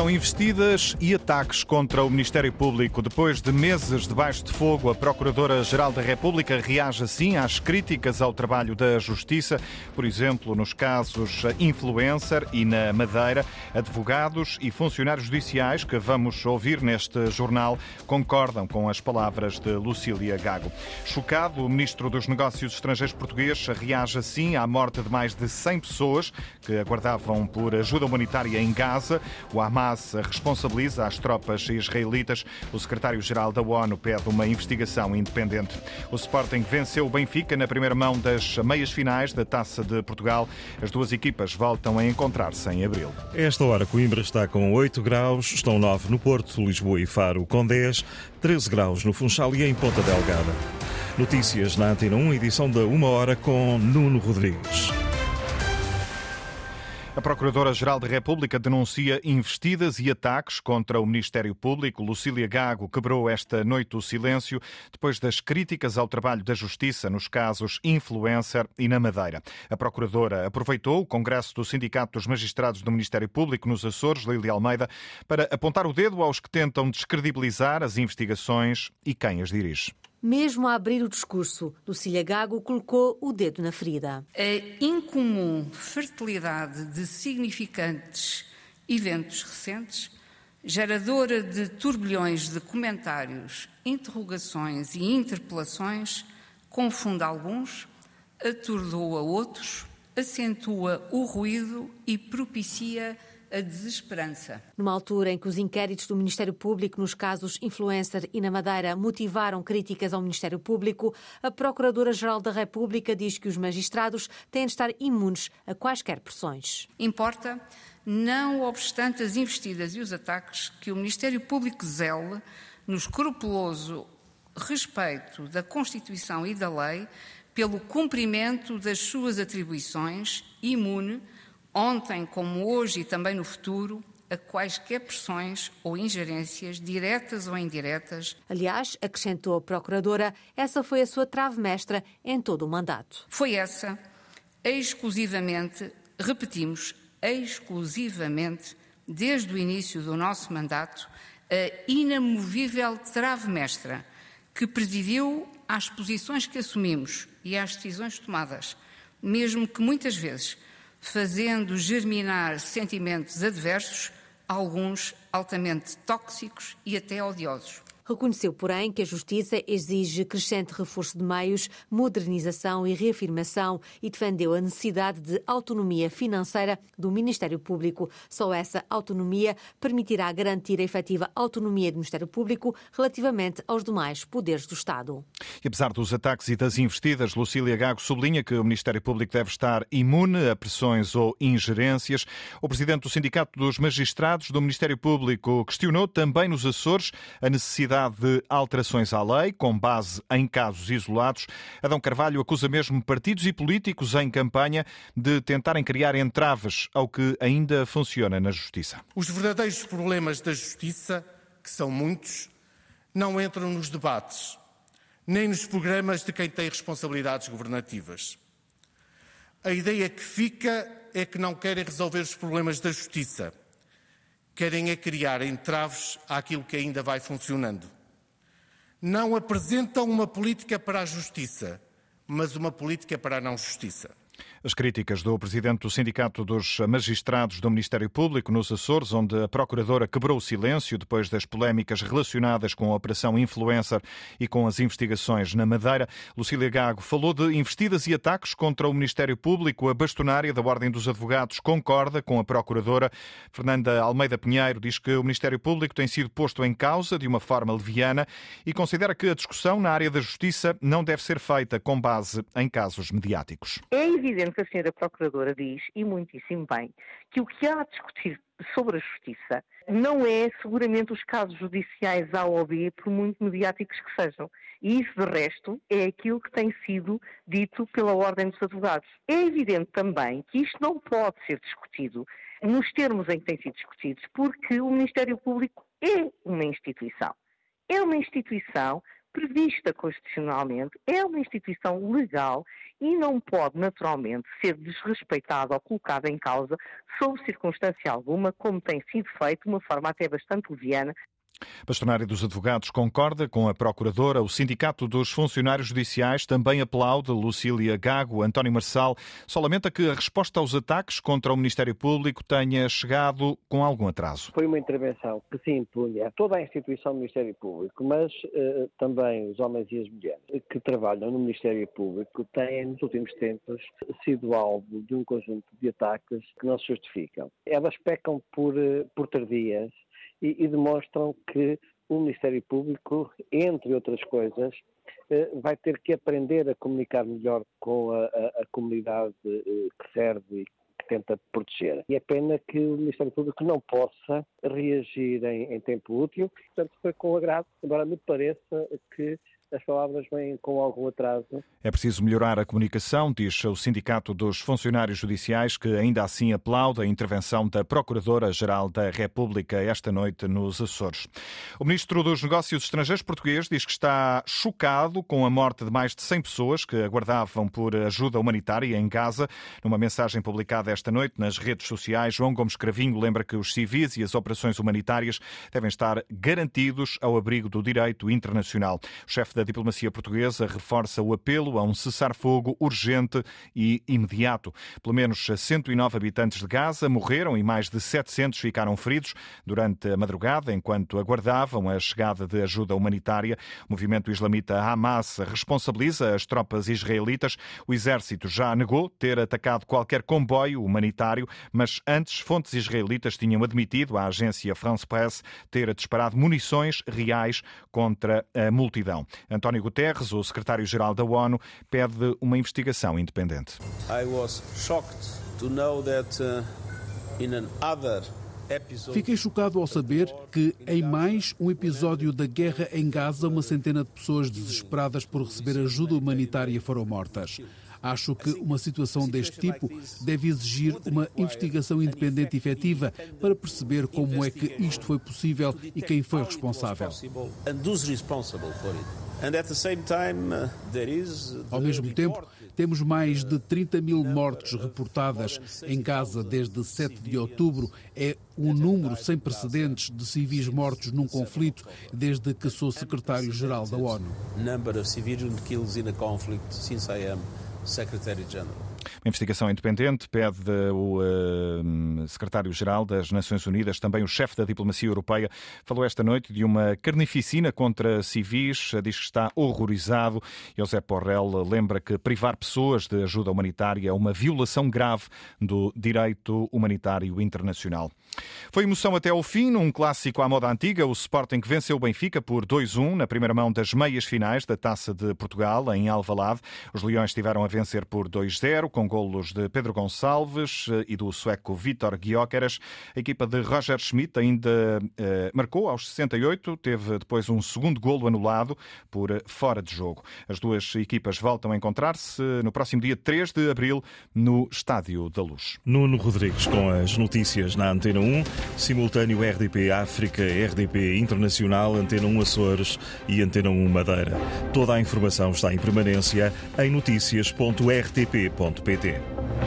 Começam investidas e ataques contra o Ministério Público. Depois de meses debaixo de fogo, a Procuradora-Geral da República reage assim às críticas ao trabalho da Justiça, por exemplo, nos casos Influencer e na Madeira. Advogados e funcionários judiciais que vamos ouvir neste jornal concordam com as palavras de Lucília Gago. Chocado, o Ministro dos Negócios Estrangeiros português reage assim à morte de mais de 100 pessoas que aguardavam por ajuda humanitária em Gaza. O Hamas responsabiliza as tropas israelitas. O secretário-geral da ONU pede uma investigação independente. O Sporting venceu o Benfica na primeira mão das meias finais da Taça de Portugal. As duas equipas voltam a encontrar-se em abril. Esta hora, Coimbra está com 8 graus, estão 9 no Porto, Lisboa e Faro com 10, 13 graus no Funchal e em Ponta Delgada. Notícias na Antena 1, edição da 1 hora com Nuno Rodrigues. A Procuradora-Geral da República denuncia investidas e ataques contra o Ministério Público. Lucília Gago quebrou esta noite o silêncio depois das críticas ao trabalho da Justiça nos casos Influencer e na Madeira. A Procuradora aproveitou o Congresso do Sindicato dos Magistrados do Ministério Público nos Açores, Lília Almeida, para apontar o dedo aos que tentam descredibilizar as investigações e quem as dirige. Mesmo a abrir o discurso, Lucília Gago colocou o dedo na ferida. A incomum fertilidade de significantes eventos recentes, geradora de turbilhões de comentários, interrogações e interpelações, confunde alguns, atordoa outros, acentua o ruído e propicia a desesperança. Numa altura em que os inquéritos do Ministério Público nos casos Influencer e na Madeira motivaram críticas ao Ministério Público, a Procuradora-Geral da República diz que os magistrados têm de estar imunes a quaisquer pressões. Importa, não obstante as investidas e os ataques, que o Ministério Público zele no escrupuloso respeito da Constituição e da lei pelo cumprimento das suas atribuições, imune ontem como hoje e também no futuro, a quaisquer pressões ou ingerências, diretas ou indiretas. Aliás, acrescentou a Procuradora, essa foi a sua trave mestra em todo o mandato. Foi essa, exclusivamente, repetimos, exclusivamente, desde o início do nosso mandato, a inamovível trave mestra que presidiu às posições que assumimos e às decisões tomadas, mesmo que muitas vezes fazendo germinar sentimentos adversos, alguns altamente tóxicos e até odiosos. Reconheceu, porém, que a Justiça exige crescente reforço de meios, modernização e reafirmação e defendeu a necessidade de autonomia financeira do Ministério Público. Só essa autonomia permitirá garantir a efetiva autonomia do Ministério Público relativamente aos demais poderes do Estado. E apesar dos ataques e das investidas, Lucília Gago sublinha que o Ministério Público deve estar imune a pressões ou ingerências. O presidente do Sindicato dos Magistrados do Ministério Público questionou também nos Açores a necessidade de alterações à lei, com base em casos isolados. Adão Carvalho acusa mesmo partidos e políticos em campanha de tentarem criar entraves ao que ainda funciona na Justiça. Os verdadeiros problemas da Justiça, que são muitos, não entram nos debates, nem nos programas de quem tem responsabilidades governativas. A ideia que fica é que não querem resolver os problemas da Justiça querem é criar entraves àquilo que ainda vai funcionando. Não apresentam uma política para a justiça, mas uma política para a não justiça. As críticas do presidente do Sindicato dos Magistrados do Ministério Público nos Açores, onde a procuradora quebrou o silêncio depois das polémicas relacionadas com a Operação Influencer e com as investigações na Madeira. Lucília Gago falou de investidas e ataques contra o Ministério Público. A bastonária da Ordem dos Advogados concorda com a procuradora. Fernanda Almeida Pinheiro diz que o Ministério Público tem sido posto em causa de uma forma leviana e considera que a discussão na área da justiça não deve ser feita com base em casos mediáticos. É evidente que a senhora Procuradora diz, e muitíssimo bem, que o que há a discutir sobre a justiça não é seguramente os casos judiciais A ou B, por muito mediáticos que sejam. E isso, de resto, é aquilo que tem sido dito pela Ordem dos Advogados. É evidente também que isto não pode ser discutido nos termos em que tem sido discutido, porque o Ministério Público é uma instituição. É uma instituição prevista constitucionalmente, é uma instituição legal e não pode, naturalmente, ser desrespeitada ou colocada em causa sob circunstância alguma, como tem sido feito, de uma forma até bastante leviana, Bastonário dos Advogados concorda com a Procuradora. O Sindicato dos Funcionários Judiciais também aplaude Lucília Gago. António Marçal só lamenta que a resposta aos ataques contra o Ministério Público tenha chegado com algum atraso. Foi uma intervenção que se impunha a toda a instituição do Ministério Público, mas uh, também os homens e as mulheres que trabalham no Ministério Público têm, nos últimos tempos, sido alvo de um conjunto de ataques que não se justificam. Elas pecam por, uh, por tardias e, e demonstram que o Ministério Público, entre outras coisas, eh, vai ter que aprender a comunicar melhor com a, a, a comunidade eh, que serve e que tenta proteger. E é pena que o Ministério Público não possa reagir em, em tempo útil, portanto foi com agrado, embora me pareça que as palavras vêm com algum atraso. É preciso melhorar a comunicação, diz o Sindicato dos Funcionários Judiciais, que ainda assim aplaude a intervenção da Procuradora-Geral da República esta noite nos Açores. O Ministro dos Negócios Estrangeiros português diz que está chocado com a morte de mais de 100 pessoas que aguardavam por ajuda humanitária em Gaza. Numa mensagem publicada esta noite nas redes sociais, João Gomes Cravinho lembra que os civis e as operações humanitárias devem estar garantidos ao abrigo do direito internacional. O chefe da diplomacia portuguesa reforça o apelo a um cessar-fogo urgente e imediato. Pelo menos 109 habitantes de Gaza morreram e mais de 700 ficaram feridos durante a madrugada, enquanto aguardavam a chegada de ajuda humanitária. O movimento islamita Hamas responsabiliza as tropas israelitas. O exército já negou ter atacado qualquer comboio humanitário, mas antes fontes israelitas tinham admitido à agência France Press ter disparado munições reais contra a multidão. António Guterres, o secretário-geral da ONU, pede uma investigação independente. I was shocked to know that uh, in another Fiquei chocado ao saber que, em mais um episódio da guerra em Gaza, uma centena de pessoas desesperadas por receber ajuda humanitária foram mortas. Acho que uma situação deste tipo deve exigir uma investigação independente e efetiva para perceber como é que isto foi possível e quem foi responsável. Uh, Ao mesmo tempo, temos mais de 30 mil mortes reportadas em Gaza desde 7 de outubro. É um número sem precedentes de civis mortos num conflito desde que sou secretário-geral da ONU. Number of civilian kills in a conflict since I am Secretary-General. Uma investigação independente pede o uh, secretário-geral das Nações Unidas, também o chefe da diplomacia europeia, falou esta noite de uma carnificina contra civis, diz que está horrorizado. José Porrel lembra que privar pessoas de ajuda humanitária é uma violação grave do direito humanitário internacional. Foi emoção até ao fim, num clássico à moda antiga, o Sporting venceu o Benfica por 2-1 na primeira mão das meias finais da Taça de Portugal, em Alvalade. Os Leões tiveram a vencer por 2-0, com golos de Pedro Gonçalves eh, e do sueco Vítor Guióqueras. A equipa de Roger Schmidt ainda eh, marcou aos 68, teve depois um segundo golo anulado por eh, fora de jogo. As duas equipas voltam a encontrar-se no próximo dia 3 de abril no Estádio da Luz. Nuno Rodrigues com as notícias na Antena 1, simultâneo RDP África, RDP Internacional, Antena 1 Açores e Antena 1 Madeira. Toda a informação está em permanência em notícias.rtp.pt. पेते हैं।